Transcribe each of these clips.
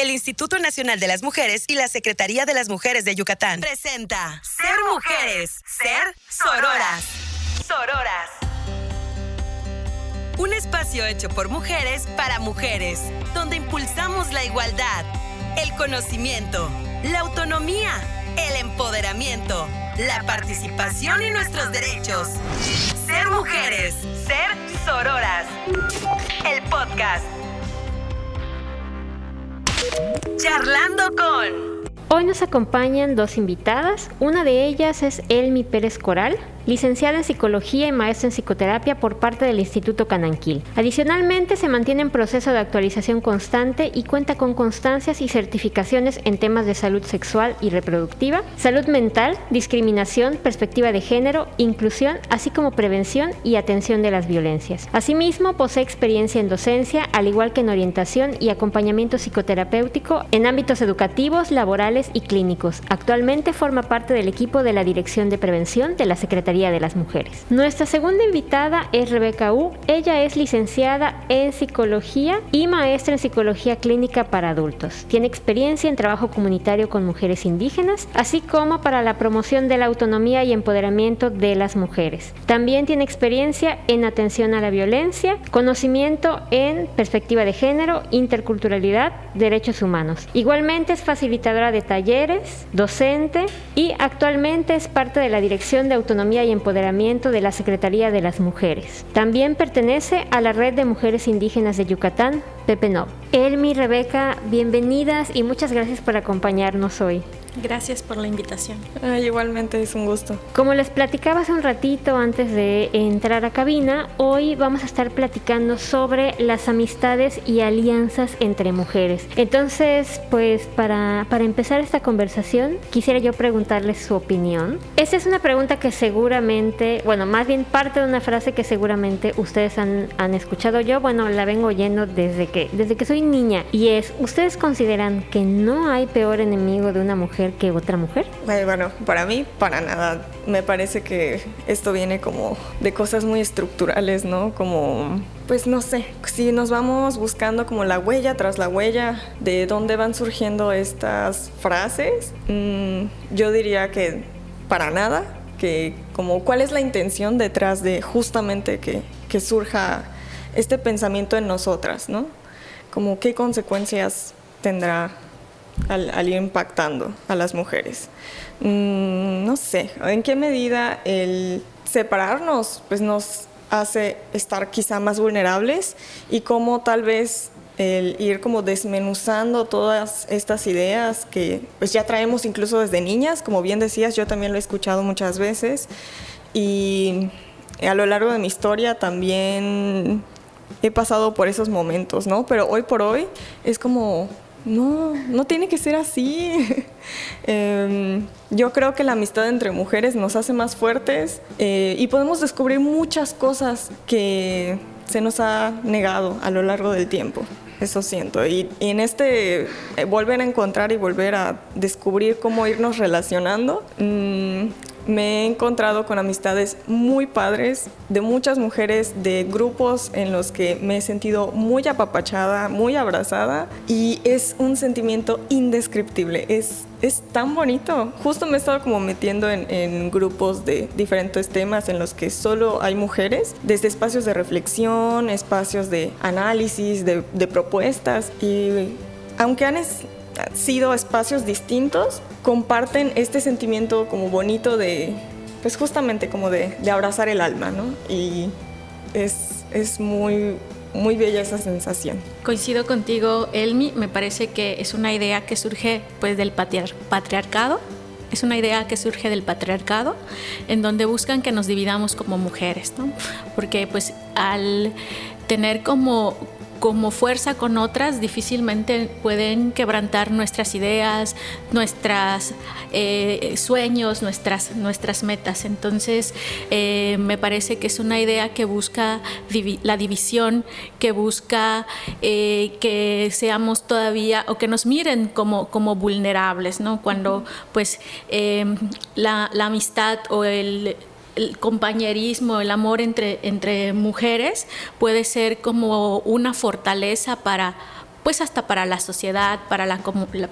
el Instituto Nacional de las Mujeres y la Secretaría de las Mujeres de Yucatán. Presenta Ser Mujeres, Ser Sororas. Sororas. Un espacio hecho por mujeres para mujeres, donde impulsamos la igualdad, el conocimiento, la autonomía, el empoderamiento, la participación y nuestros derechos. Ser mujeres, ser sororas. El podcast. Charlando con... Hoy nos acompañan dos invitadas. Una de ellas es Elmi Pérez Coral, licenciada en Psicología y maestra en Psicoterapia por parte del Instituto Cananquil. Adicionalmente, se mantiene en proceso de actualización constante y cuenta con constancias y certificaciones en temas de salud sexual y reproductiva, salud mental, discriminación, perspectiva de género, inclusión, así como prevención y atención de las violencias. Asimismo, posee experiencia en docencia, al igual que en orientación y acompañamiento psicoterapéutico en ámbitos educativos, laborales y clínicos. Actualmente forma parte del equipo de la Dirección de Prevención de la Secretaría de las Mujeres. Nuestra segunda invitada es Rebeca U. Ella es licenciada en psicología y maestra en psicología clínica para adultos. Tiene experiencia en trabajo comunitario con mujeres indígenas, así como para la promoción de la autonomía y empoderamiento de las mujeres. También tiene experiencia en atención a la violencia, conocimiento en perspectiva de género, interculturalidad, derechos humanos. Igualmente es facilitadora de talleres, docente y actualmente es parte de la Dirección de Autonomía y Empoderamiento de la Secretaría de las Mujeres. También pertenece a la Red de Mujeres Indígenas de Yucatán, PEPENOV. Elmi, Rebeca, bienvenidas y muchas gracias por acompañarnos hoy. Gracias por la invitación. igualmente es un gusto. Como les platicaba hace un ratito antes de entrar a cabina, hoy vamos a estar platicando sobre las amistades y alianzas entre mujeres. Entonces, pues para, para empezar esta conversación, quisiera yo preguntarles su opinión. Esta es una pregunta que seguramente, bueno, más bien parte de una frase que seguramente ustedes han, han escuchado yo, bueno, la vengo oyendo desde que, desde que soy niña, y es, ¿ustedes consideran que no hay peor enemigo de una mujer que otra mujer? Bueno, para mí, para nada. Me parece que esto viene como de cosas muy estructurales, ¿no? Como, pues no sé, si nos vamos buscando como la huella tras la huella de dónde van surgiendo estas frases, mm, yo diría que para nada, que como cuál es la intención detrás de justamente que, que surja este pensamiento en nosotras, ¿no? Como qué consecuencias tendrá al, ir impactando a las mujeres. Mm, no sé, ¿en qué medida el separarnos pues nos hace estar quizá más vulnerables y cómo tal vez el ir como desmenuzando todas estas ideas que pues ya traemos incluso desde niñas, como bien decías, yo también lo he escuchado muchas veces y a lo largo de mi historia también he pasado por esos momentos, ¿no? Pero hoy por hoy es como no, no tiene que ser así. Em, yo creo que la amistad entre mujeres nos hace más fuertes eh, y podemos descubrir muchas cosas que se nos ha negado a lo largo del tiempo. Eso siento. Y, en este eh, volver a encontrar y volver a descubrir cómo irnos relacionando, mm, me he encontrado con amistades muy padres de muchas mujeres, de grupos en los que me he sentido muy apapachada, muy abrazada y es un sentimiento indescriptible. Es, es tan bonito. Justo me he estado como metiendo en, grupos de diferentes temas en los que solo hay mujeres, desde espacios de reflexión, espacios de análisis, de, de propuestas y aunque han sido espacios distintos, comparten este sentimiento como bonito de, pues justamente como de, abrazar el alma, ¿no? Y es, es muy, muy bella esa sensación. Coincido contigo, Elmi, me parece que es una idea que surge pues del patriarcado, es una idea que surge del patriarcado, en donde buscan que nos dividamos como mujeres, ¿no? Porque pues al tener como como fuerza con otras difícilmente pueden quebrantar nuestras ideas, nuestros eh, sueños, nuestras, nuestras metas. Entonces, eh, me parece que es una idea que busca la división, que busca eh, que seamos todavía o que nos miren como, como vulnerables, ¿no? Cuando pues la, la amistad o el el compañerismo, el amor entre, entre mujeres puede ser como una fortaleza para pues hasta para la sociedad, para la,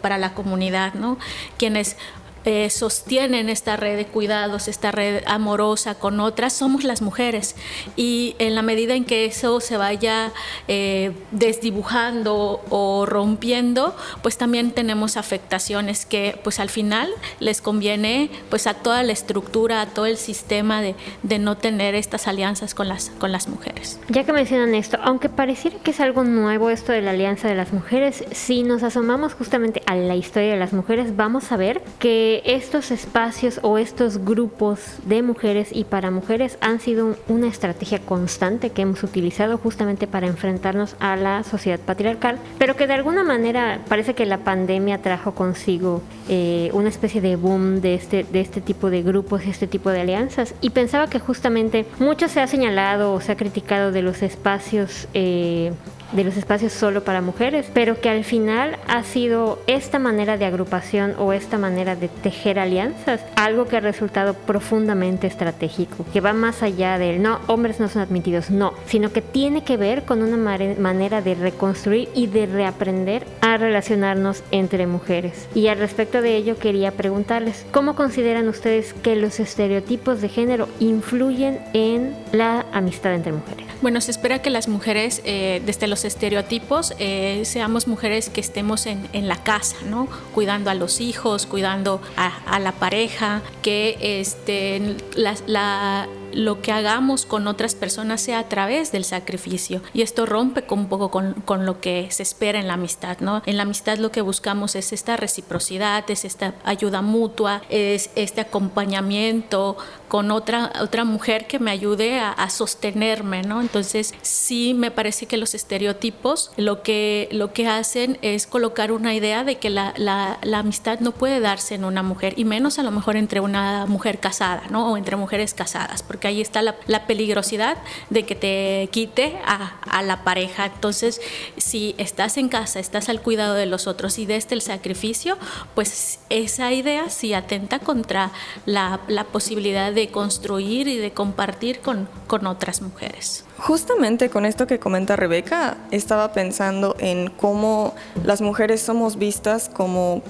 para la comunidad, ¿no? Quienes eh, sostienen esta red de cuidados, esta red amorosa con otras, somos las mujeres. Y en la medida en que eso se vaya eh, desdibujando o rompiendo, pues también tenemos afectaciones que pues al final les conviene pues a toda la estructura, a todo el sistema de, de no tener estas alianzas con las, con las mujeres. Ya que mencionan esto, aunque pareciera que es algo nuevo esto de la alianza de las mujeres, si nos asomamos justamente a la historia de las mujeres, vamos a ver que estos espacios o estos grupos de mujeres y para mujeres han sido una estrategia constante que hemos utilizado justamente para enfrentarnos a la sociedad patriarcal, pero que de alguna manera parece que la pandemia trajo consigo eh, una especie de boom de este, de este tipo de grupos este tipo de alianzas. Y pensaba que justamente mucho se ha señalado o se ha criticado de los espacios eh, de los espacios solo para mujeres, pero que al final ha sido esta manera de agrupación o esta manera de tejer alianzas algo que ha resultado profundamente estratégico, que va más allá del no, hombres no son admitidos, no, sino que tiene que ver con una manera de reconstruir y de reaprender a relacionarnos entre mujeres. Y al respecto de ello quería preguntarles, ¿cómo consideran ustedes que los estereotipos de género influyen en la amistad entre mujeres? Bueno, se espera que las mujeres, eh, desde los estereotipos, eh, seamos mujeres que estemos en, en, la casa, ¿no? Cuidando a los hijos, cuidando a, a la pareja, que este, la, la lo que hagamos con otras personas sea a través del sacrificio. Y esto rompe con, un poco con, con, lo que se espera en la amistad, ¿no? En la amistad lo que buscamos es esta reciprocidad, es esta ayuda mutua, es este acompañamiento con otra, otra mujer que me ayude a, a sostenerme, ¿no? Entonces, sí me parece que los estereotipos lo que, lo que hacen es colocar una idea de que la, la, la amistad no puede darse en una mujer, y menos a lo mejor entre una mujer casada, ¿no? O entre mujeres casadas, porque ahí está la, peligrosidad de que te quite a, la pareja. Entonces, si estás en casa, estás al cuidado de los otros y desde el sacrificio, pues esa idea sí atenta contra la, posibilidad de construir y de compartir con, con otras mujeres. Justamente con esto que comenta Rebeca, estaba pensando en cómo las mujeres somos vistas como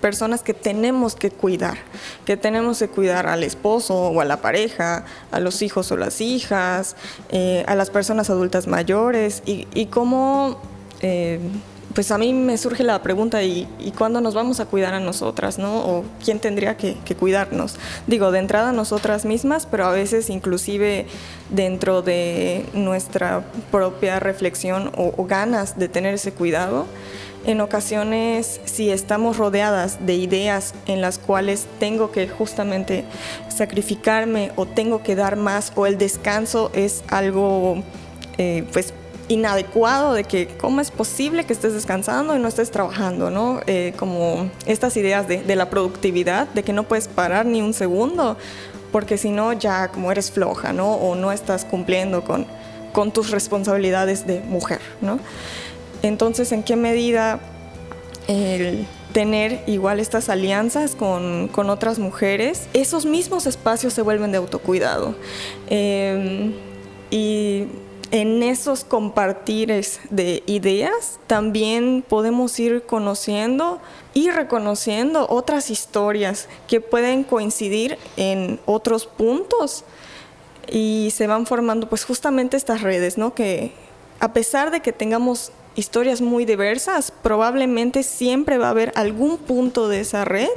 personas que tenemos que cuidar, que tenemos que cuidar al esposo o a la pareja, a los hijos o las hijas, eh, a las personas adultas mayores y, y cómo... Eh, pues a mí me surge la pregunta, ¿y, ¿y, cuándo nos vamos a cuidar a nosotras, no? ¿O quién tendría que, cuidarnos? Digo, de entrada nosotras mismas, pero a veces inclusive dentro de nuestra propia reflexión o ganas de tener ese cuidado, en ocasiones, si estamos rodeadas de ideas en las cuales tengo que justamente sacrificarme o tengo que dar más o el descanso es algo eh, pues inadecuado de que cómo es posible que estés descansando y no estés trabajando, ¿no? Eh, como estas ideas de, la productividad, de que no puedes parar ni un segundo, porque si no ya como eres floja, ¿no? O no estás cumpliendo con, con tus responsabilidades de mujer, ¿no? Entonces, ¿en qué medida el tener igual estas alianzas con, con otras mujeres, esos mismos espacios se vuelven de autocuidado? Eh, y en esos compartires de ideas también podemos ir conociendo y reconociendo otras historias que pueden coincidir en otros puntos y se van formando pues justamente estas redes, ¿no? Que a pesar de que tengamos historias muy diversas, probablemente siempre va a haber algún punto de esa red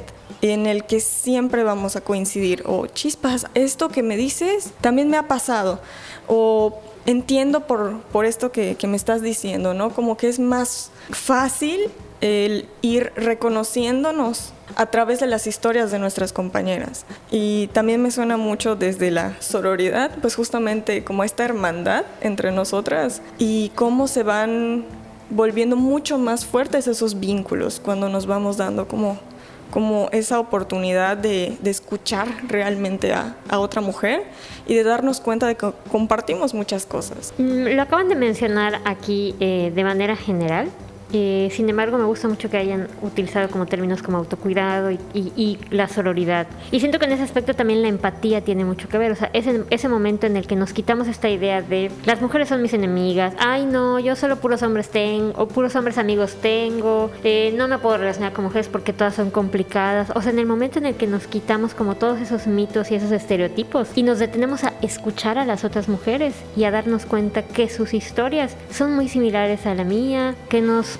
en el que siempre vamos a coincidir. O chispas, esto que me dices también me ha pasado. O entiendo por, por esto que, que me estás diciendo, ¿no? Como que es más fácil el ir reconociéndonos a través de las historias de nuestras compañeras. Y también me suena mucho desde la sororidad, pues justamente como esta hermandad entre nosotras y cómo se van volviendo mucho más fuertes esos vínculos cuando nos vamos dando como, como esa oportunidad de, de escuchar realmente a, a, otra mujer y de darnos cuenta de que compartimos muchas cosas. Mm, lo acaban de mencionar aquí eh, de manera general, Eh, sin embargo, me gusta mucho que hayan utilizado como términos como autocuidado y, la sororidad. Y siento que en ese aspecto también la empatía tiene mucho que ver. O sea, ese, ese momento en el que nos quitamos esta idea de las mujeres son mis enemigas, ay no, yo solo puros hombres tengo, o puros hombres amigos tengo, eh, no me puedo relacionar con mujeres porque todas son complicadas. O sea, en el momento en el que nos quitamos como todos esos mitos y esos estereotipos y nos detenemos a escuchar a las otras mujeres y a darnos cuenta que sus historias son muy similares a la mía, que nos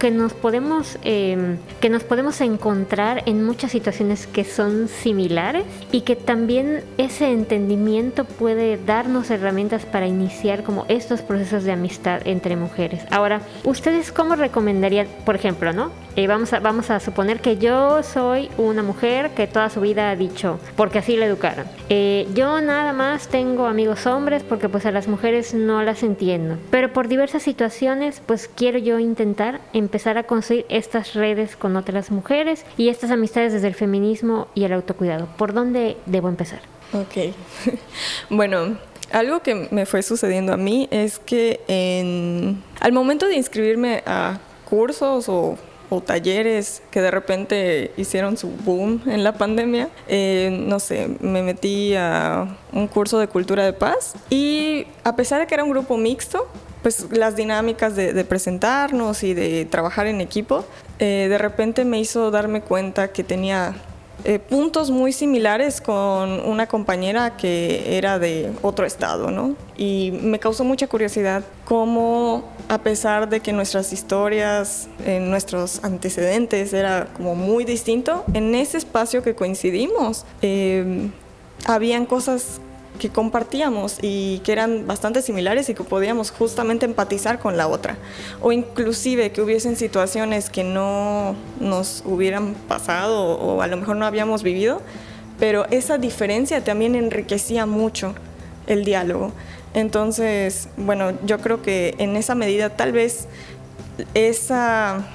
que nos podemos em, que nos podemos encontrar en muchas situaciones que son similares y que también ese entendimiento puede darnos herramientas para iniciar como estos procesos de amistad entre mujeres. Ahora, ustedes cómo recomendarían, por ejemplo, no? Eh, vamos, a, vamos a suponer que yo soy una mujer que toda su vida ha dicho, porque así la educaron. Eh, yo nada más tengo amigos hombres porque pues a las mujeres no las entiendo. Pero por diversas situaciones pues quiero yo intentar empezar a construir estas redes con otras mujeres y estas amistades desde el feminismo y el autocuidado. ¿Por dónde debo empezar? Ok. bueno, algo que me fue sucediendo a mí es que en, al momento de inscribirme a cursos o o talleres que de repente hicieron su boom en la pandemia. Eh, no sé, me metí a un curso de cultura de paz y a pesar de que era un grupo mixto, pues las dinámicas de, presentarnos y de trabajar en equipo, eh, de repente me hizo darme cuenta que tenía eh, puntos muy similares con una compañera que era de otro estado, ¿no? Y me causó mucha curiosidad cómo, a pesar de que nuestras historias, nuestros antecedentes era como muy distinto, en ese espacio que coincidimos, eh, habían cosas que compartíamos y que eran bastante similares y que podíamos justamente empatizar con la otra. O inclusive que hubiesen situaciones que no nos hubieran pasado o a lo mejor no habíamos vivido, pero esa diferencia también enriquecía mucho el diálogo. Entonces, bueno, yo creo que en esa medida tal vez esa,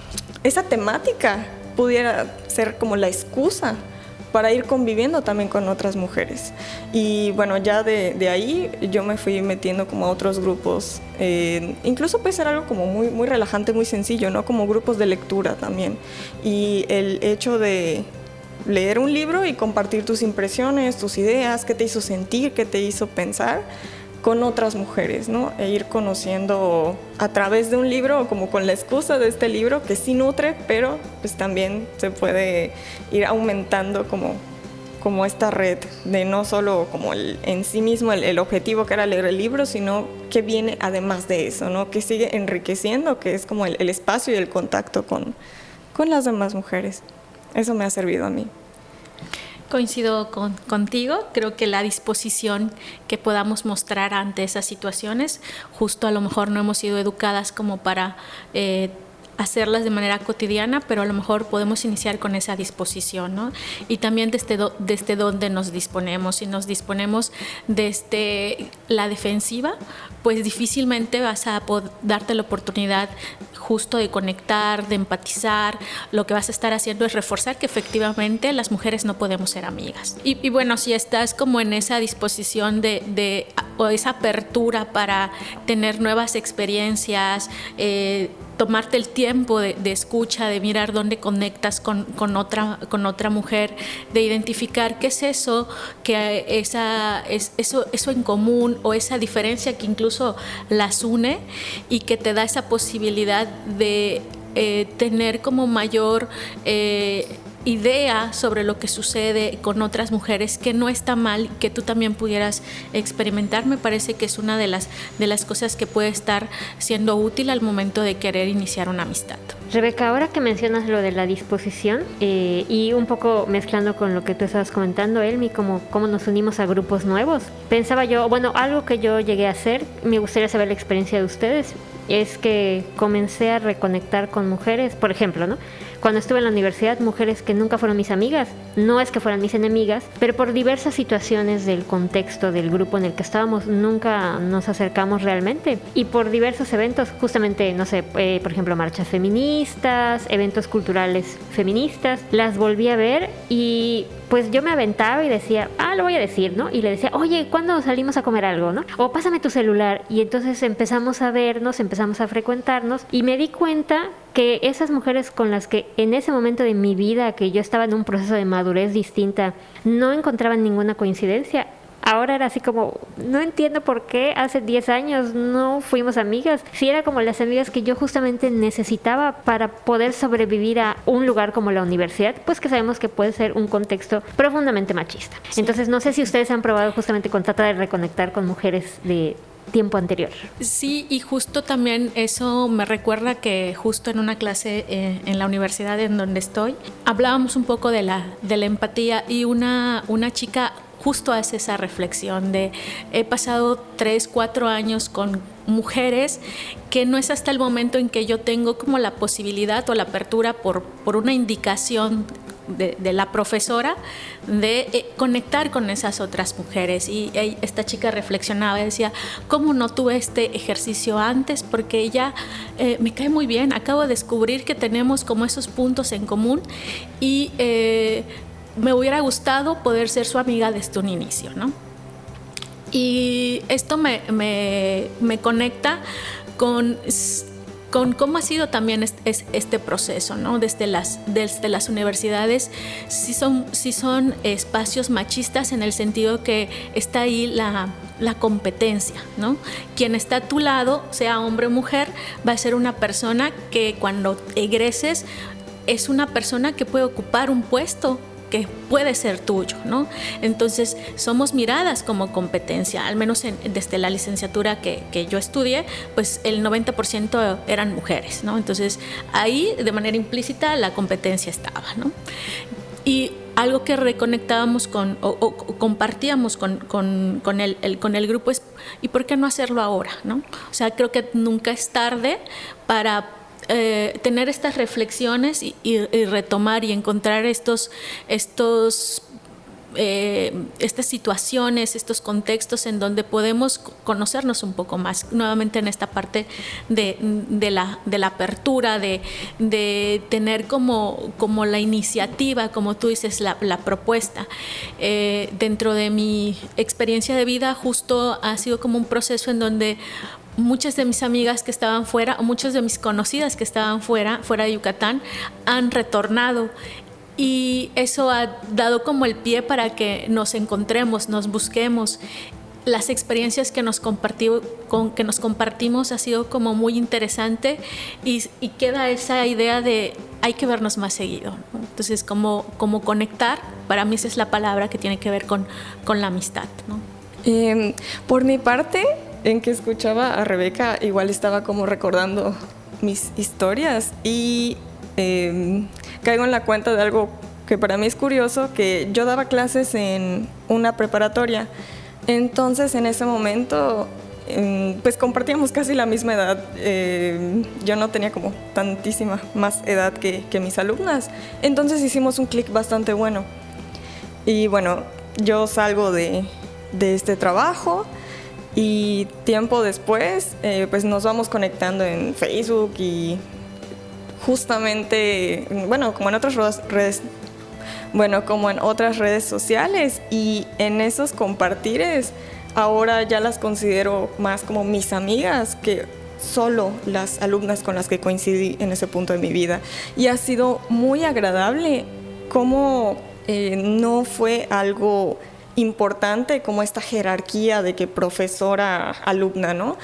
esa temática pudiera ser como la excusa para ir conviviendo también con otras mujeres. Y bueno, ya de, ahí yo me fui metiendo como a otros grupos, eh, incluso puede ser algo como muy, muy relajante, muy sencillo, ¿no? Como grupos de lectura también. Y el hecho de leer un libro y compartir tus impresiones, tus ideas, qué te hizo sentir, qué te hizo pensar con otras mujeres, ¿no? E ir conociendo a través de un libro, como con la excusa de este libro, que sí nutre, pero pues también se puede ir aumentando como, como esta red de no solo como el, en sí mismo el, objetivo que era leer el libro, sino que viene además de eso, ¿no? Que sigue enriqueciendo, que es como el, el espacio y el contacto con, con las demás mujeres. Eso me ha servido a mí. Coincido con, contigo, creo que la disposición que podamos mostrar ante esas situaciones, justo a lo mejor no hemos sido educadas como para eh, hacerlas de manera cotidiana, pero a lo mejor podemos iniciar con esa disposición, ¿no? Y también desde, desde dónde nos disponemos. Si nos disponemos desde la defensiva, pues difícilmente vas a darte la oportunidad justo de conectar, de empatizar. Lo que vas a estar haciendo es reforzar que efectivamente las mujeres no podemos ser amigas. Y, bueno, si estás como en esa disposición de, de o esa apertura para tener nuevas experiencias, eh, tomarte el tiempo de, escucha, de mirar dónde conectas con, otra, con otra mujer, de identificar qué es eso, que esa, es, eso, eso en común o esa diferencia que incluso las une y que te da esa posibilidad de eh, tener como mayor... Eh, idea sobre lo que sucede con otras mujeres, que no está mal, que tú también pudieras experimentar, me parece que es una de las, de las cosas que puede estar siendo útil al momento de querer iniciar una amistad. Rebeca, ahora que mencionas lo de la disposición eh, y un poco mezclando con lo que tú estabas comentando, Elmi, como cómo nos unimos a grupos nuevos, pensaba yo, bueno, algo que yo llegué a hacer, me gustaría saber la experiencia de ustedes, es que comencé a reconectar con mujeres, por ejemplo, ¿no? Cuando estuve en la universidad, mujeres que nunca fueron mis amigas, no es que fueran mis enemigas, pero por diversas situaciones del contexto del grupo en el que estábamos, nunca nos acercamos realmente. Y por diversos eventos, justamente, no sé, eh, por ejemplo, marchas feministas, eventos culturales feministas, las volví a ver y pues yo me aventaba y decía, ah, lo voy a decir, ¿no? Y le decía, oye, ¿cuándo salimos a comer algo, no? O pásame tu celular. Y entonces empezamos a vernos, empezamos a frecuentarnos y me di cuenta que esas mujeres con las que en ese momento de mi vida, que yo estaba en un proceso de madurez distinta, no encontraban ninguna coincidencia, ahora era así como, no entiendo por qué hace 10 años no fuimos amigas. Si era como las amigas que yo justamente necesitaba para poder sobrevivir a un lugar como la universidad, pues que sabemos que puede ser un contexto profundamente machista. Entonces no sé si ustedes han probado justamente con trata de reconectar con mujeres de tiempo anterior. Sí, y justo también eso me recuerda que justo en una clase eh, en la universidad en donde estoy, hablábamos un poco de la, de la empatía y una, una chica justo hace esa reflexión de he pasado tres, cuatro años con mujeres que no es hasta el momento en que yo tengo como la posibilidad o la apertura por, por una indicación de, la profesora de eh, conectar con esas otras mujeres. Y esta chica reflexionaba y decía, ¿cómo no tuve este ejercicio antes? Porque ella eh, me cae muy bien, acabo de descubrir que tenemos como esos puntos en común y eh, me hubiera gustado poder ser su amiga desde un inicio, ¿no? Y esto me, conecta con, con, cómo ha sido también este, proceso, ¿no? Desde las, desde las universidades, si son, son espacios machistas en el sentido que está ahí la, la competencia, ¿no? Quien está a tu lado, sea hombre o mujer, va a ser una persona que cuando egreses es una persona que puede ocupar un puesto que puede ser tuyo, ¿no? Entonces, somos miradas como competencia, al menos desde la licenciatura que, que, yo estudié, pues el 90% eran mujeres, ¿no? Entonces, ahí de manera implícita la competencia estaba, ¿no? Y algo que reconectábamos con o, compartíamos con, con, el, el, con el grupo es, ¿y por qué no hacerlo ahora? ¿no? O sea, creo que nunca es tarde para eh, tener estas reflexiones y, retomar y encontrar estos, estos eh, estas situaciones, estos contextos en donde podemos conocernos un poco más, nuevamente en esta parte de, la, de la, apertura, de, tener como, como, la iniciativa, como tú dices, la, propuesta. Eh, dentro de mi experiencia de vida, justo ha sido como un proceso en donde muchas de mis amigas que estaban fuera o muchas de mis conocidas que estaban fuera, fuera de Yucatán, han retornado. Y eso ha dado como el pie para que nos encontremos, nos busquemos. Las experiencias que nos, con, que nos compartimos ha sido como muy interesante y, queda esa idea de hay que vernos más seguido. Entonces, como, como conectar, para mí esa es la palabra que tiene que ver con, con la amistad. Em, por mi parte, en que escuchaba a Rebeca, igual estaba como recordando mis historias y em, caigo en la cuenta de algo que para mí es curioso, que yo daba clases en una preparatoria. Entonces en ese momento em, pues compartíamos casi la misma edad. Em, yo no tenía como tantísima más edad que, que mis alumnas. Entonces hicimos un clic bastante bueno. Y bueno, yo salgo de, de este trabajo y tiempo después, eh, pues nos vamos conectando en Facebook y justamente, bueno, como en otras redes, bueno, como en otras redes sociales y en esos compartires, ahora ya las considero más como mis amigas que solo las alumnas con las que coincidí en ese punto de mi vida. Y ha sido muy agradable como eh, no fue algo importante como esta jerarquía de que profesora-alumna, ¿no?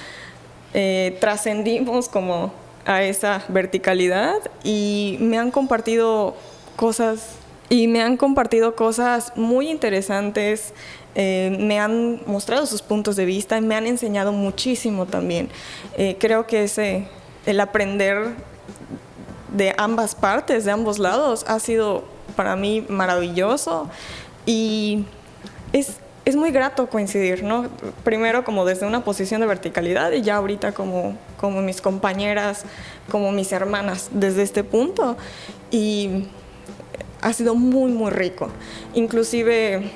Eh, trascendimos como a esa verticalidad y me han compartido cosas y me han compartido cosas muy interesantes, eh, me han mostrado sus puntos de vista y me han enseñado muchísimo también. Eh, creo que ese, el aprender de ambas partes, de ambos lados, ha sido para mí maravilloso y es, es muy grato coincidir, ¿no? Primero como desde una posición de verticalidad y ya ahorita como, como mis compañeras, como mis hermanas desde este punto. Y ha sido muy, muy rico. Inclusive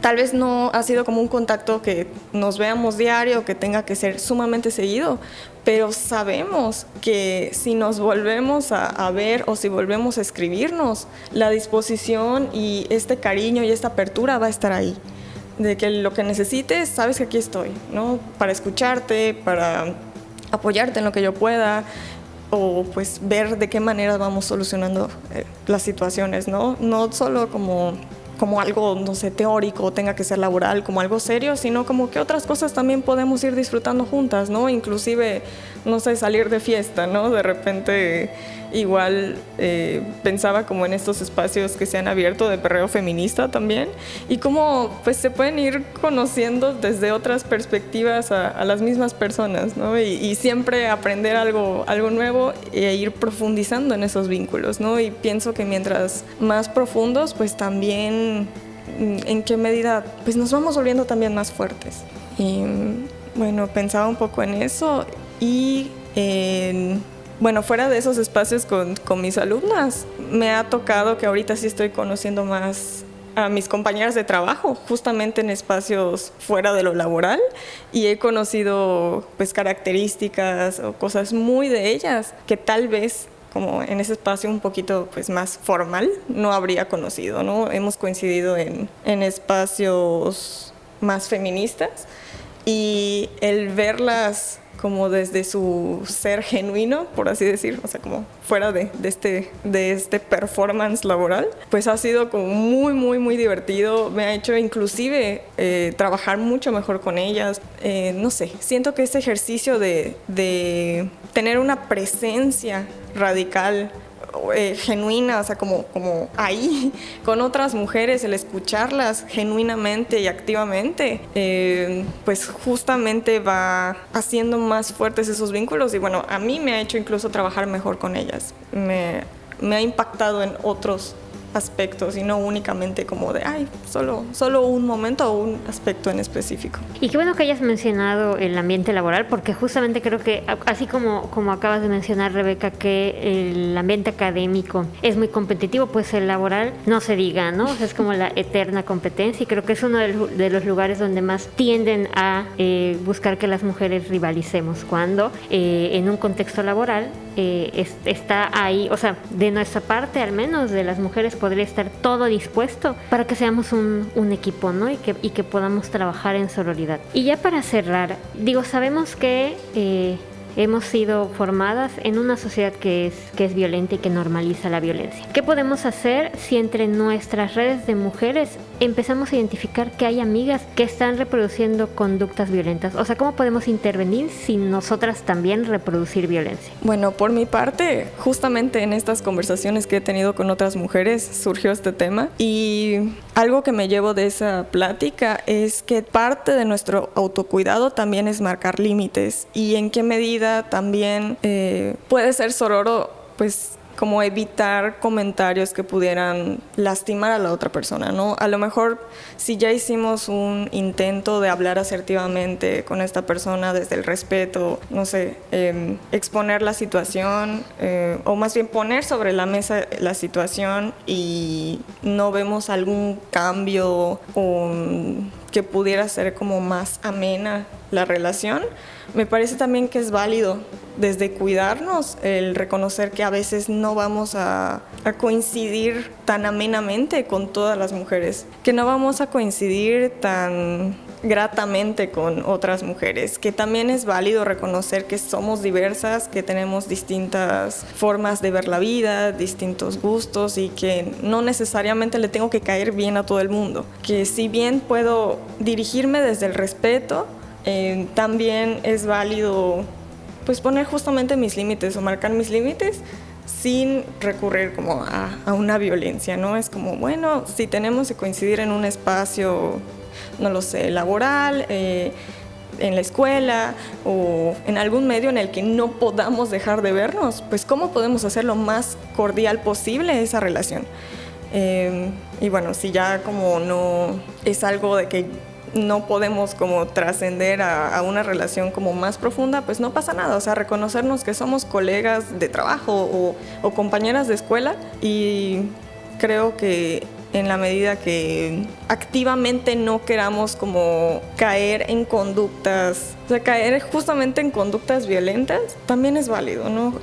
tal vez no ha sido como un contacto que nos veamos diario, que tenga que ser sumamente seguido, pero sabemos que si nos volvemos a, ver o si volvemos a escribirnos, la disposición y este cariño y esta apertura va a estar ahí. De que lo que necesites, sabes que aquí estoy, ¿no? Para escucharte, para apoyarte en lo que yo pueda o pues ver de qué manera vamos solucionando eh, las situaciones, ¿no? No solo como como algo, no sé, teórico, tenga que ser laboral, como algo serio, sino como que otras cosas también podemos ir disfrutando juntas, ¿no? Inclusive, no sé, salir de fiesta, ¿no? De repente igual eh, pensaba como en estos espacios que se han abierto de perreo feminista también y cómo pues se pueden ir conociendo desde otras perspectivas a, las mismas personas, ¿no? Y, siempre aprender algo, algo nuevo e ir profundizando en esos vínculos, ¿no? Y pienso que mientras más profundos, pues también Mm, en qué medida pues nos vamos volviendo también más fuertes. Y bueno, pensaba un poco en eso y bueno, fuera de esos espacios con, con, mis alumnas, me ha tocado que ahorita sí estoy conociendo más a mis compañeras de trabajo, justamente en espacios fuera de lo laboral, y he conocido pues características o cosas muy de ellas que tal vez como en ese espacio un poquito pues más formal no habría conocido, ¿no? Hemos coincidido en, en espacios más feministas y el verlas como desde su ser genuino, por así decir, o sea, como fuera de, de, este, de este performance laboral, pues ha sido como muy, muy, muy divertido. Me ha hecho inclusive eh, trabajar mucho mejor con ellas. Eh, no sé, siento que este ejercicio de, de tener una presencia radical eh, genuina, o sea, como, como ahí con otras mujeres, el escucharlas genuinamente y activamente, eh, pues justamente va haciendo más fuertes esos vínculos. Y bueno, a mí me ha hecho incluso trabajar mejor con ellas, me, me ha impactado en otros aspectos y no únicamente como de, ay, solo, solo un momento o un aspecto en específico. Y qué bueno que hayas mencionado el ambiente laboral, porque justamente creo que, así como, como acabas de mencionar, Rebeca, que el ambiente académico es muy competitivo, pues el laboral no se diga, ¿no? es como la eterna competencia y creo que es uno de los lugares donde más tienden a eh, buscar que las mujeres rivalicemos, cuando eh, en un contexto laboral eh, está ahí, o sea, de nuestra parte al menos, de las mujeres, podría estar todo dispuesto para que seamos un, equipo, ¿no? Y que, y que podamos trabajar en sororidad. Y ya para cerrar, digo, sabemos que eh, hemos sido formadas en una sociedad que es, que es violenta y que normaliza la violencia. ¿Qué podemos hacer si entre nuestras redes de mujeres empezamos a identificar que hay amigas que están reproduciendo conductas violentas? O sea, ¿cómo podemos intervenir sin nosotras también reproducir violencia? Bueno, por mi parte, justamente en estas conversaciones que he tenido con otras mujeres surgió este tema y algo que me llevo de esa plática es que parte de nuestro autocuidado también es marcar límites y en qué medida también eh, puede ser sororo pues como evitar comentarios que pudieran lastimar a la otra persona, ¿no? A lo mejor si ya hicimos un intento de hablar asertivamente con esta persona desde el respeto, no sé, em, exponer la situación eh, o más bien poner sobre la mesa la situación y no vemos algún cambio o que pudiera ser como más amena la relación, me parece también que es válido desde cuidarnos el reconocer que a veces no vamos a, coincidir tan amenamente con todas las mujeres, que no vamos a coincidir tan gratamente con otras mujeres, que también es válido reconocer que somos diversas, que tenemos distintas formas de ver la vida, distintos gustos y que no necesariamente le tengo que caer bien a todo el mundo, que si bien puedo dirigirme desde el respeto, eh, también es válido pues poner justamente mis límites o marcar mis límites sin recurrir como a, una violencia, ¿no? Es como, bueno, si tenemos que coincidir en un espacio no lo sé, laboral, eh, en la escuela o en algún medio en el que no podamos dejar de vernos, pues cómo podemos hacer lo más cordial posible esa relación. Eh, y bueno, si ya como no es algo de que no podemos como trascender a, una relación como más profunda, pues no pasa nada. O sea, reconocernos que somos colegas de trabajo o, compañeras de escuela y creo que en la medida que activamente no queramos como caer en conductas, o sea, caer justamente en conductas violentas, también es válido, ¿no?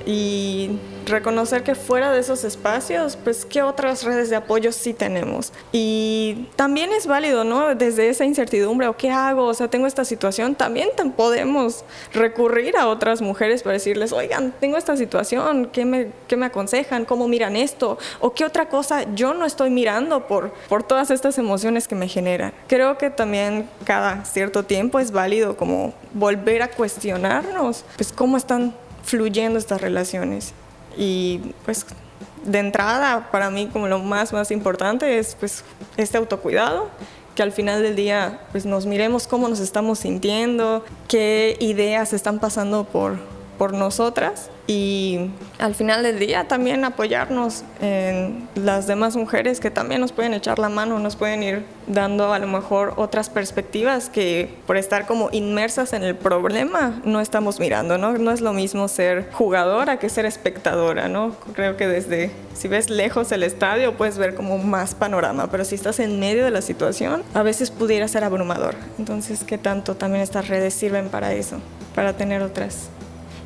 Reconocer que fuera de esos espacios, pues qué otras redes de apoyo sí tenemos. Y también es válido, ¿no? Desde esa incertidumbre, ¿o qué hago? O sea, tengo esta situación, también podemos recurrir a otras mujeres para decirles, oigan, tengo esta situación, ¿qué me, qué me aconsejan? ¿Cómo miran esto? ¿O qué otra cosa yo no estoy mirando por, por todas estas emociones que me generan? Creo que también cada cierto tiempo es válido como volver a cuestionarnos, pues cómo están fluyendo estas relaciones y pues de entrada para mí como lo más más importante es pues este autocuidado que al final del día pues nos miremos cómo nos estamos sintiendo qué ideas están pasando por por nosotras y al final del día también apoyarnos en las demás mujeres que también nos pueden echar la mano, nos pueden ir dando a lo mejor otras perspectivas que por estar como inmersas en el problema no estamos mirando, ¿no? No es lo mismo ser jugadora que ser espectadora, ¿no? Creo que desde, si ves lejos el estadio puedes ver como más panorama, pero si estás en medio de la situación, a veces pudiera ser abrumador. Entonces, ¿qué tanto también estas redes sirven para eso? Para tener otras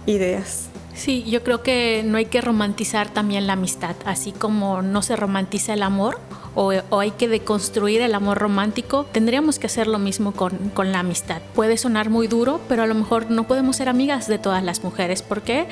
ideas. Sí, yo creo que no hay que romantizar también la amistad, así como no se romantiza el amor o, hay que deconstruir el amor romántico, tendríamos que hacer lo mismo con, con, la amistad. Puede sonar muy duro, pero a lo mejor no podemos ser amigas de todas las mujeres. ¿Por qué?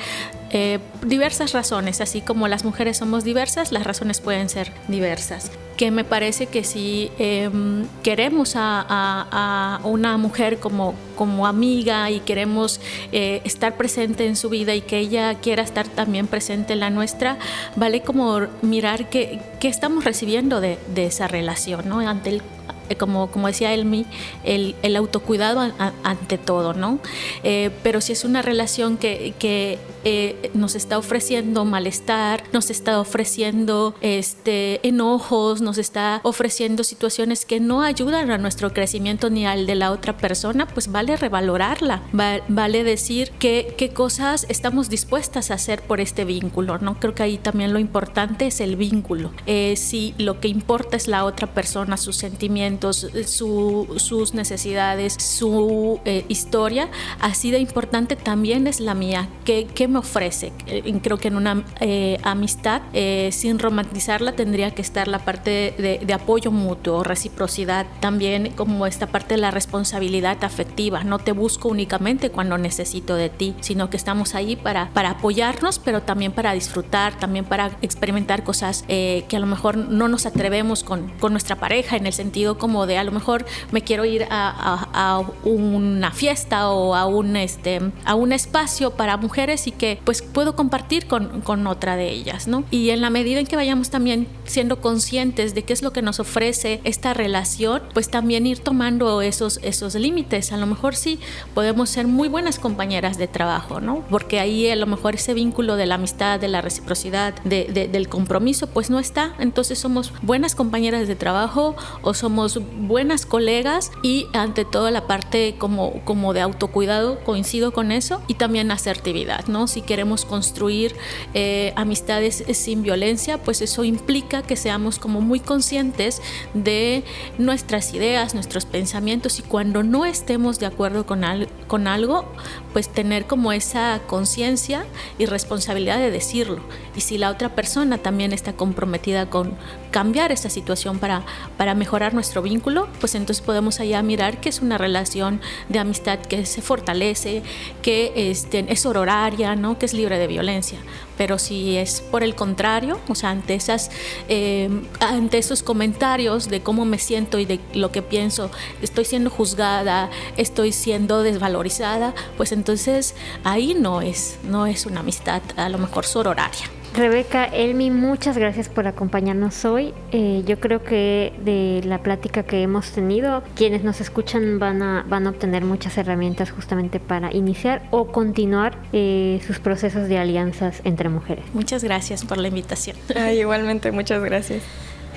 Eh, diversas razones, así como las mujeres somos diversas, las razones pueden ser diversas. Que me parece que si em, queremos a, una mujer como, como amiga y queremos eh, estar presente en su vida y que ella quiera estar también presente en la nuestra, vale como mirar qué, qué estamos recibiendo de, de esa relación, ¿no? Ante el eh, como, como decía Elmi, el, el autocuidado ante todo, ¿no? Eh, pero si es una relación que, que eh, nos está ofreciendo malestar, nos está ofreciendo este, enojos, nos está ofreciendo situaciones que no ayudan a nuestro crecimiento ni al de la otra persona, pues vale revalorarla, vale decir qué, qué cosas estamos dispuestas a hacer por este vínculo, ¿no? Creo que ahí también lo importante es el vínculo. si lo que importa es la otra persona, sus sentimientos, sus necesidades, su eh, historia, así de importante también es la mía. ¿Qué, qué me ofrece? Eh, creo que en una eh, amistad, sin romantizarla, tendría que estar la parte de, de, apoyo mutuo, reciprocidad, también como esta parte de la responsabilidad afectiva. No te busco únicamente cuando necesito de ti, sino que estamos ahí para, para apoyarnos, pero también para disfrutar, también para experimentar cosas que a lo mejor no nos atrevemos con, con nuestra pareja en el sentido como de a lo mejor me quiero ir a, una fiesta o a un, este, a un espacio para mujeres y que pues puedo compartir con, con otra de ellas, ¿no? Y en la medida en que vayamos también siendo conscientes de qué es lo que nos ofrece esta relación, pues también ir tomando esos, esos límites. A lo mejor sí podemos ser muy buenas compañeras de trabajo, ¿no? Porque ahí a lo mejor ese vínculo de la amistad, de la reciprocidad, de, del compromiso, pues no está. Entonces somos buenas compañeras de trabajo o somos buenas colegas y ante todo la parte como, como de autocuidado, coincido con eso, y también asertividad, ¿no? Si queremos construir eh, amistades sin violencia, pues eso implica que seamos como muy conscientes de nuestras ideas, nuestros pensamientos y cuando no estemos de acuerdo con, con algo, pues tener como esa conciencia y responsabilidad de decirlo. Y si la otra persona también está comprometida con cambiar esa situación para, para mejorar nuestro vínculo, pues entonces podemos allá mirar que es una relación de amistad que se fortalece, que este, es ororaria, que es libre de violencia. Pero si es por el contrario, o sea, ante, esas, eh, ante esos comentarios de cómo me siento y de lo que pienso, estoy siendo juzgada, estoy siendo desvalorizada, pues entonces ahí no es, no es una amistad a lo mejor sororaria. Rebeca, Elmi, muchas gracias por acompañarnos hoy. Eh, yo creo que de la plática que hemos tenido, quienes nos escuchan van a, van a obtener muchas herramientas justamente para iniciar o continuar eh, sus procesos de alianzas entre mujeres. Muchas gracias por la invitación. igualmente, muchas gracias.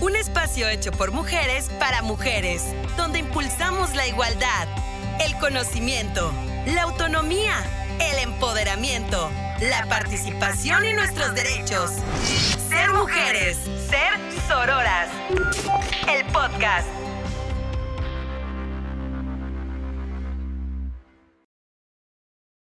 Un espacio hecho por mujeres para mujeres, donde impulsamos la igualdad, el conocimiento, la autonomía, el empoderamiento, la participación y nuestros derechos. Ser mujeres, ser sororas. El podcast